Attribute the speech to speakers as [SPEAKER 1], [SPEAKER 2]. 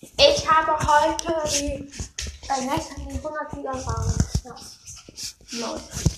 [SPEAKER 1] Ich habe heute die, äh, gestern die 100 Wiedergaben. Ja. Läuft.